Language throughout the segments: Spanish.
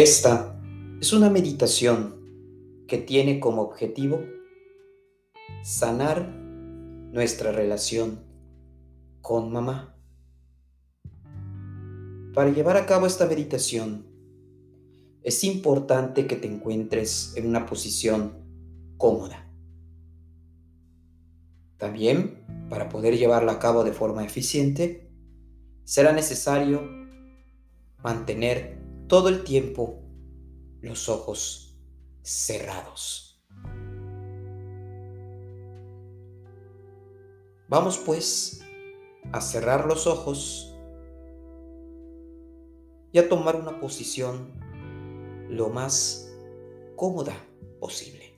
Esta es una meditación que tiene como objetivo sanar nuestra relación con mamá. Para llevar a cabo esta meditación, es importante que te encuentres en una posición cómoda. También, para poder llevarla a cabo de forma eficiente, será necesario mantener todo el tiempo los ojos cerrados. Vamos pues a cerrar los ojos y a tomar una posición lo más cómoda posible.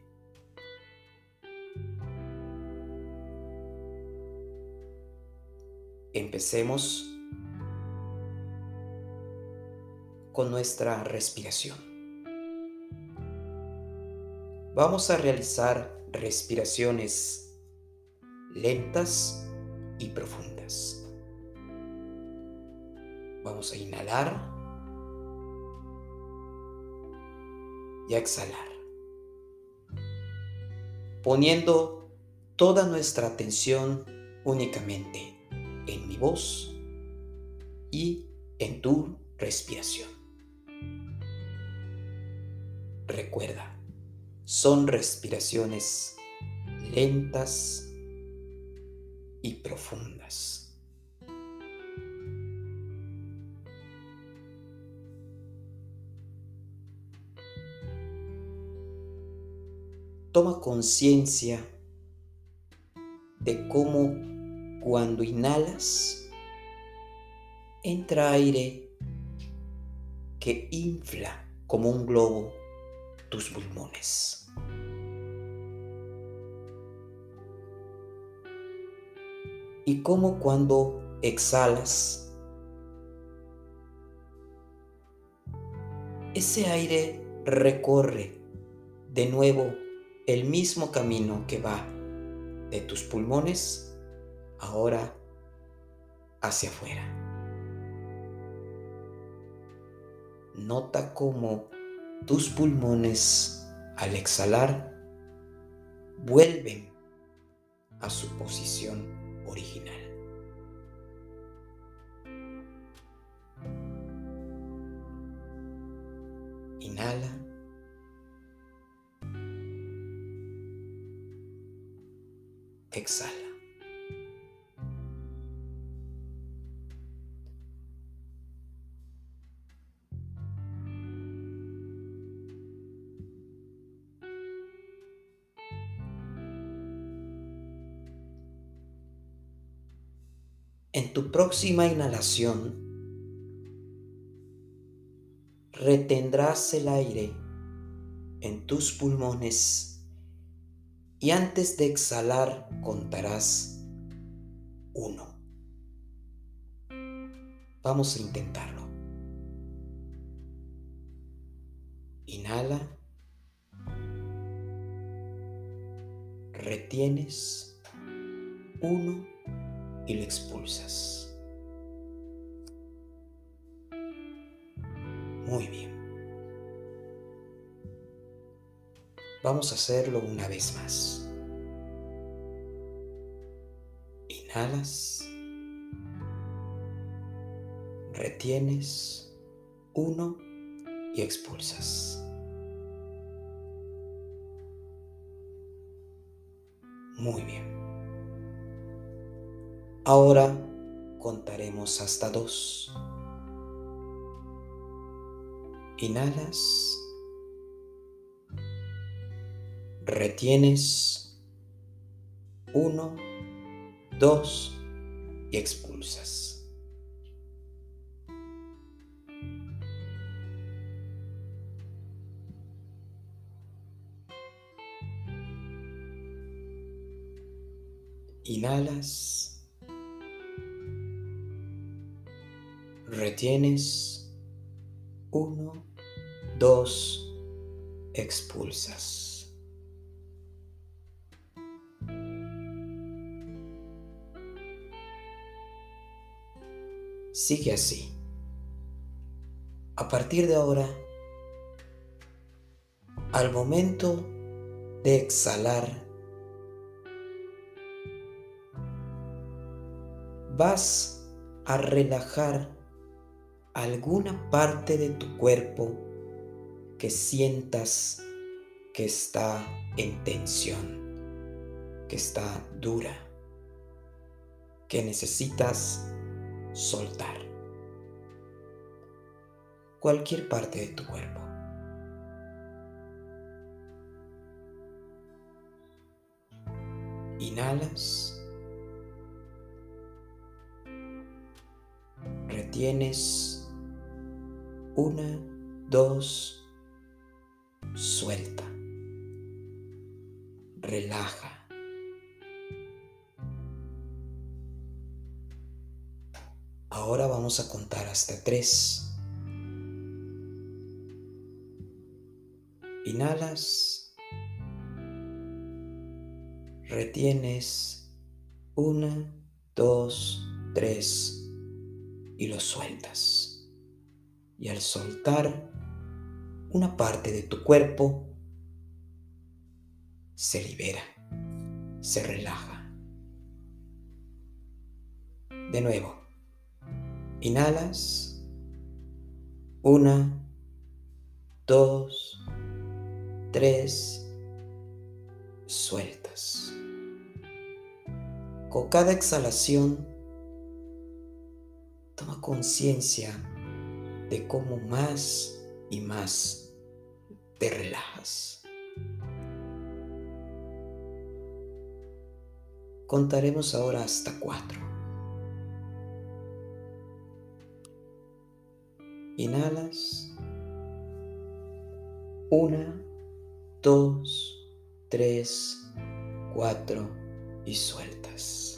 Empecemos con nuestra respiración. Vamos a realizar respiraciones lentas y profundas. Vamos a inhalar y a exhalar, poniendo toda nuestra atención únicamente en mi voz y en tu respiración. Recuerda, son respiraciones lentas y profundas. Toma conciencia de cómo cuando inhalas entra aire que infla como un globo tus pulmones. Y como cuando exhalas, ese aire recorre de nuevo el mismo camino que va de tus pulmones ahora hacia afuera. Nota cómo tus pulmones al exhalar vuelven a su posición original. Inhala. Exhala. Tu próxima inhalación, retendrás el aire en tus pulmones y antes de exhalar contarás uno. Vamos a intentarlo. Inhala. Retienes. Uno y lo expulsas. Muy bien. Vamos a hacerlo una vez más. Inhalas. Retienes. Uno y expulsas. Muy bien. Ahora contaremos hasta dos. Inhalas. Retienes. Uno, dos y expulsas. Inhalas. Retienes, uno, dos, expulsas. Sigue así. A partir de ahora, Al momento de exhalar, vas a relajar alguna parte de tu cuerpo que sientas que está en tensión, que está dura, que necesitas soltar. Cualquier parte de tu cuerpo. Inhalas. Retienes. Una, dos. Suelta. Relaja. Ahora vamos a contar hasta tres. Inhalas. Retienes. Una, dos, tres. Y lo sueltas. Y al soltar una parte de tu cuerpo, se libera, se relaja. De nuevo. Inhalas. Una, dos, tres. Sueltas. Con cada exhalación, toma conciencia de cómo más y más te relajas. Contaremos ahora hasta cuatro. Inhalas. Una, dos, tres, cuatro y sueltas.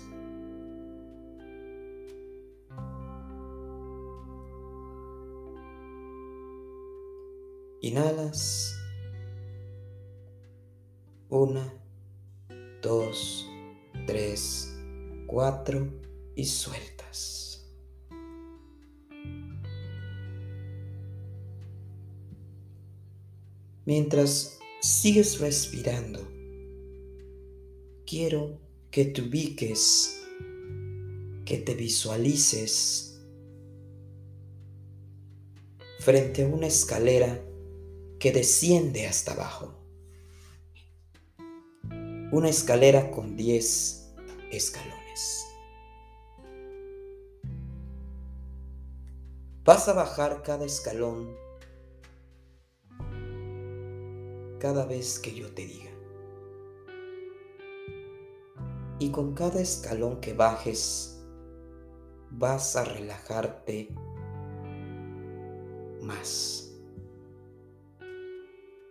Inhalas. Una, dos, tres, cuatro y sueltas. Mientras sigues respirando, quiero que te ubiques, que te visualices frente a una escalera que desciende hasta abajo. Una escalera con 10 escalones. Vas a bajar cada escalón cada vez que yo te diga. Y con cada escalón que bajes, vas a relajarte más.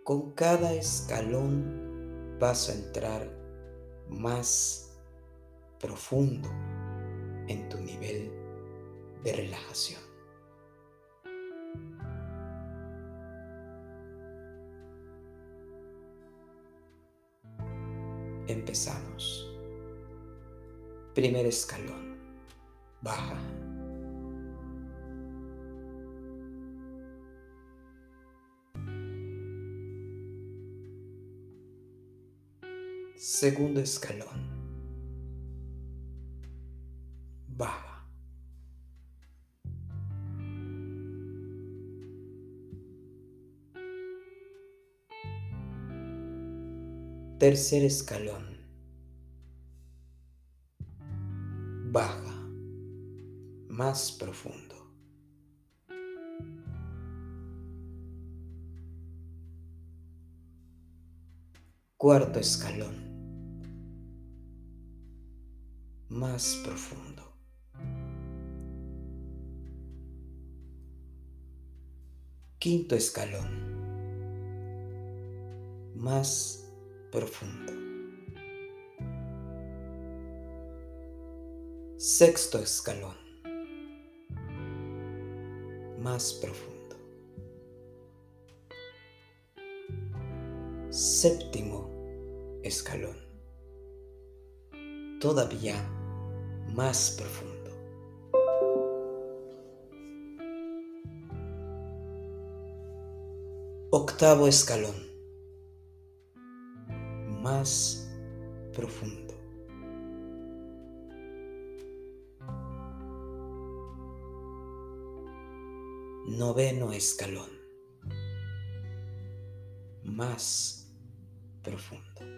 Con cada escalón vas a entrar más profundo en tu nivel de relajación. Empezamos. Primer escalón. Baja. Segundo escalón. Baja. Tercer escalón. Baja. Más profundo. Cuarto escalón. Más profundo. Quinto escalón. Más profundo. Sexto escalón. Más profundo. Séptimo escalón. Todavía más profundo. Octavo escalón más profundo. Noveno escalón. Más profundo.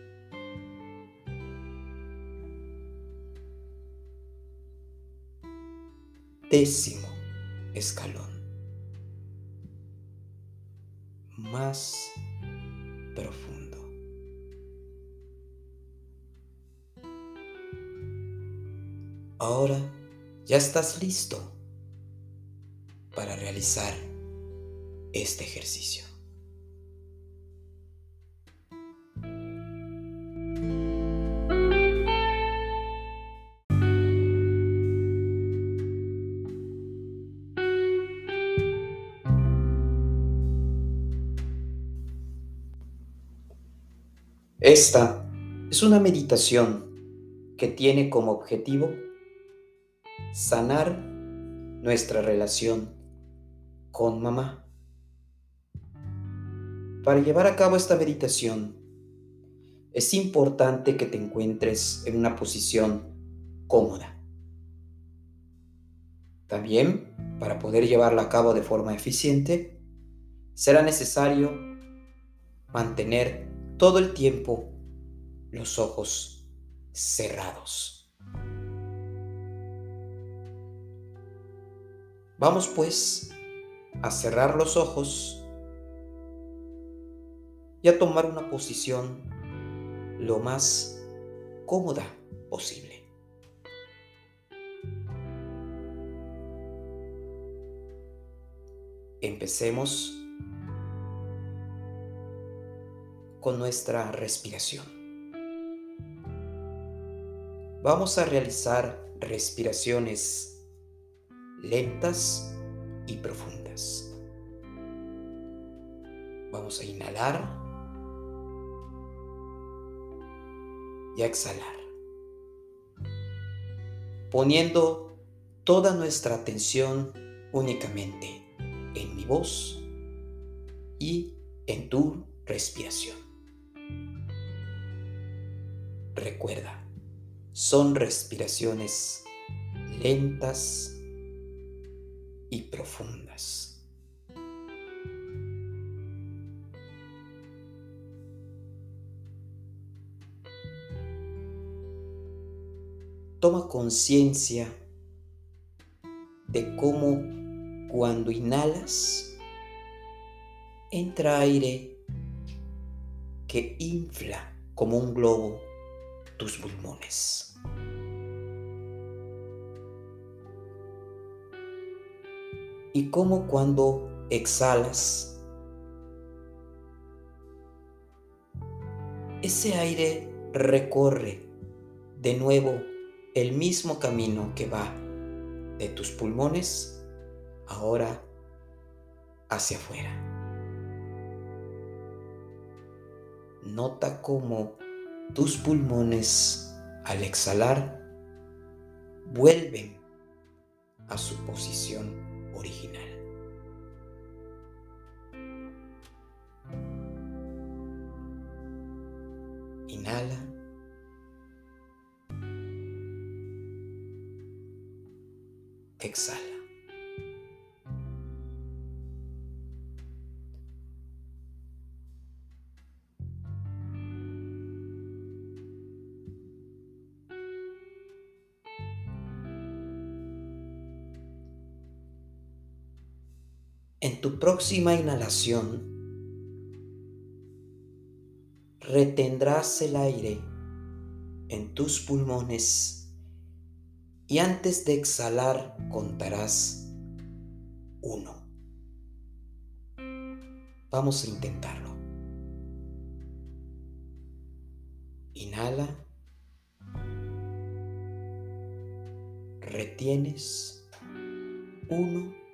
Décimo escalón. Más profundo. Ahora ya estás listo para realizar este ejercicio. Esta es una meditación que tiene como objetivo sanar nuestra relación con mamá. Para llevar a cabo esta meditación, es importante que te encuentres en una posición cómoda. También, para poder llevarla a cabo de forma eficiente, será necesario mantener todo el tiempo los ojos cerrados. Vamos pues a cerrar los ojos y a tomar una posición lo más cómoda posible. Empecemos con nuestra respiración. Vamos a realizar respiraciones lentas y profundas. Vamos a inhalar y a exhalar, poniendo toda nuestra atención únicamente en mi voz y en tu respiración. Recuerda, son respiraciones lentas y profundas. Toma conciencia de cómo cuando inhalas entra aire que infla como un globo tus pulmones. y como cuando exhalas, ese aire recorre de nuevo el mismo camino que va de tus pulmones ahora hacia afuera. Nota cómo tus pulmones al exhalar vuelven a su posición original. Inhala. Exhala. En tu próxima inhalación, retendrás el aire en tus pulmones y antes de exhalar contarás uno. Vamos a intentarlo. Inhala. Retienes. Uno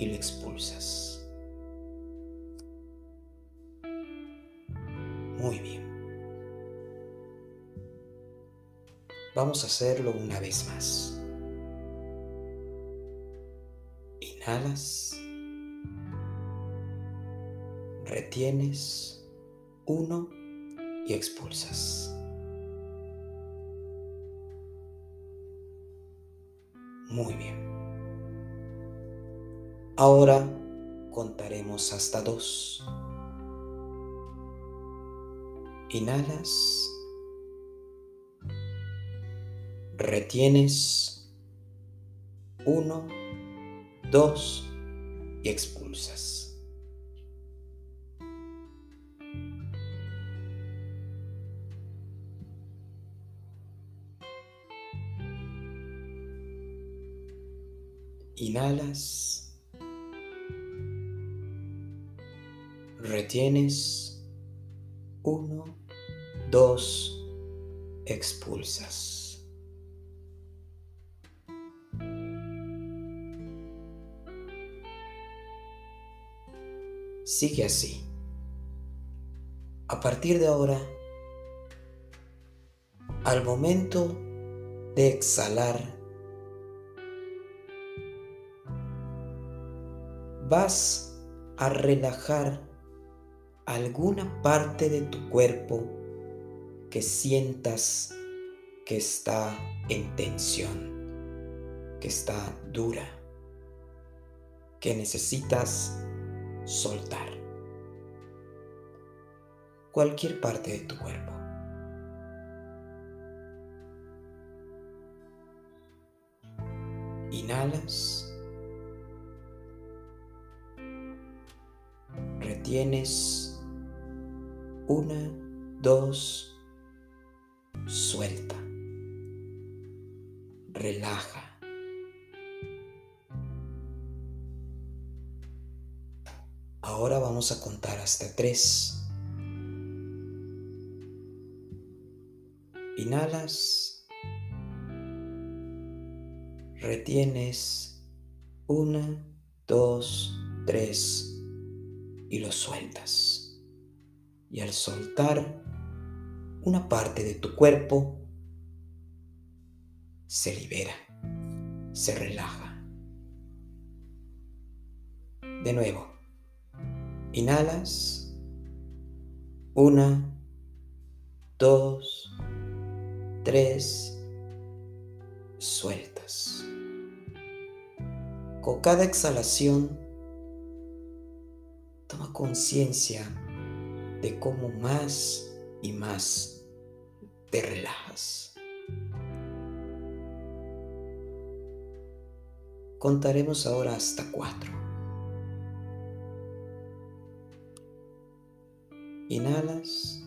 y lo expulsas. Muy bien. Vamos a hacerlo una vez más. Inhalas. Retienes. Uno y expulsas. Muy bien. Ahora contaremos hasta dos. Inhalas. Retienes. Uno, dos y expulsas. Inhalas. Retienes. Uno, dos, expulsas. Sigue así. A partir de ahora, al momento de exhalar, vas a relajar alguna parte de tu cuerpo que sientas que está en tensión, que está dura, que necesitas soltar. Cualquier parte de tu cuerpo. Inhalas. Tienes una, dos, suelta, relaja. Ahora vamos a contar hasta tres. Inhalas, retienes una, dos, tres, y lo sueltas. Y al soltar una parte de tu cuerpo, se libera, se relaja. De nuevo, inhalas. Una, dos, tres, sueltas. Con cada exhalación, toma conciencia de cómo más y más te relajas. Contaremos ahora hasta cuatro. Inhalas.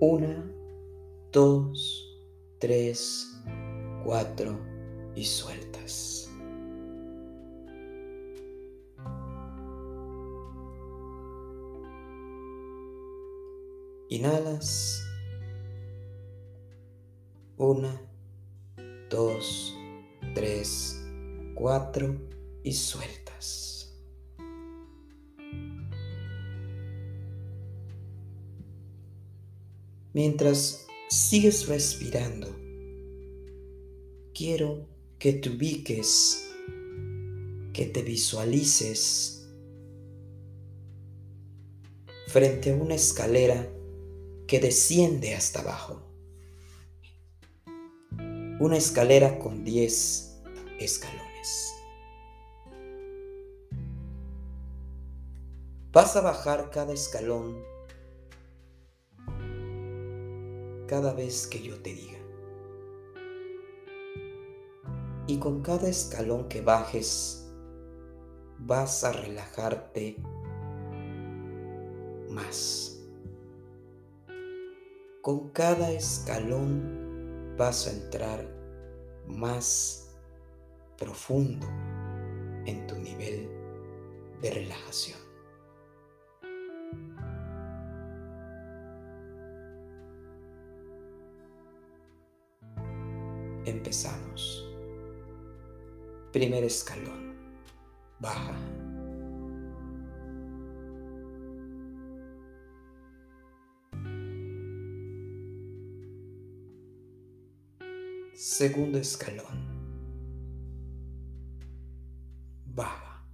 Una, dos, tres, cuatro y sueltas. Inhalas. Una, dos, tres, cuatro y sueltas. Mientras sigues respirando, quiero que te ubiques, que te visualices frente a una escalera que desciende hasta abajo. Una escalera con 10 escalones. Vas a bajar cada escalón cada vez que yo te diga. Y con cada escalón que bajes, vas a relajarte más. Con cada escalón vas a entrar más profundo en tu nivel de relajación. Empezamos. Primer escalón. Baja. Segundo escalón. Baja.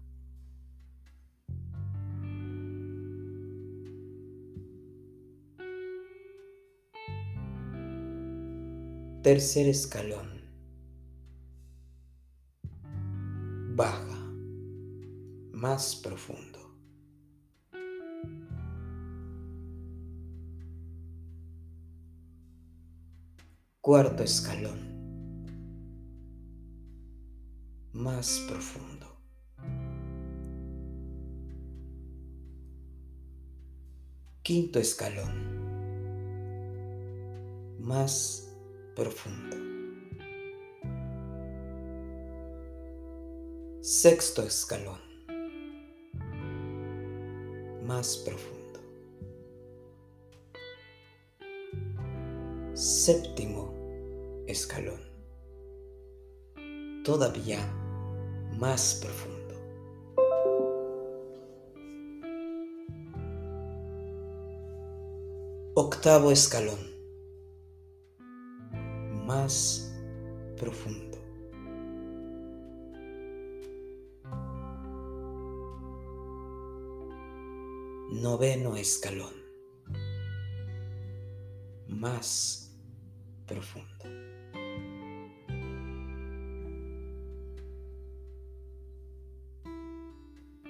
Tercer escalón. Baja. Más profundo. Cuarto escalón. Profundo. Quinto escalón. Más profundo. Sexto escalón. Más profundo. Séptimo escalón. Todavía más profundo. Octavo escalón. Más profundo. Noveno escalón. Más profundo.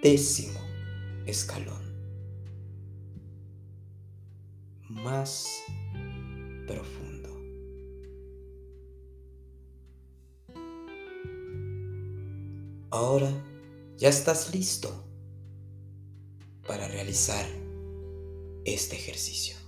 Décimo escalón. Más profundo. Ahora ya estás listo para realizar este ejercicio.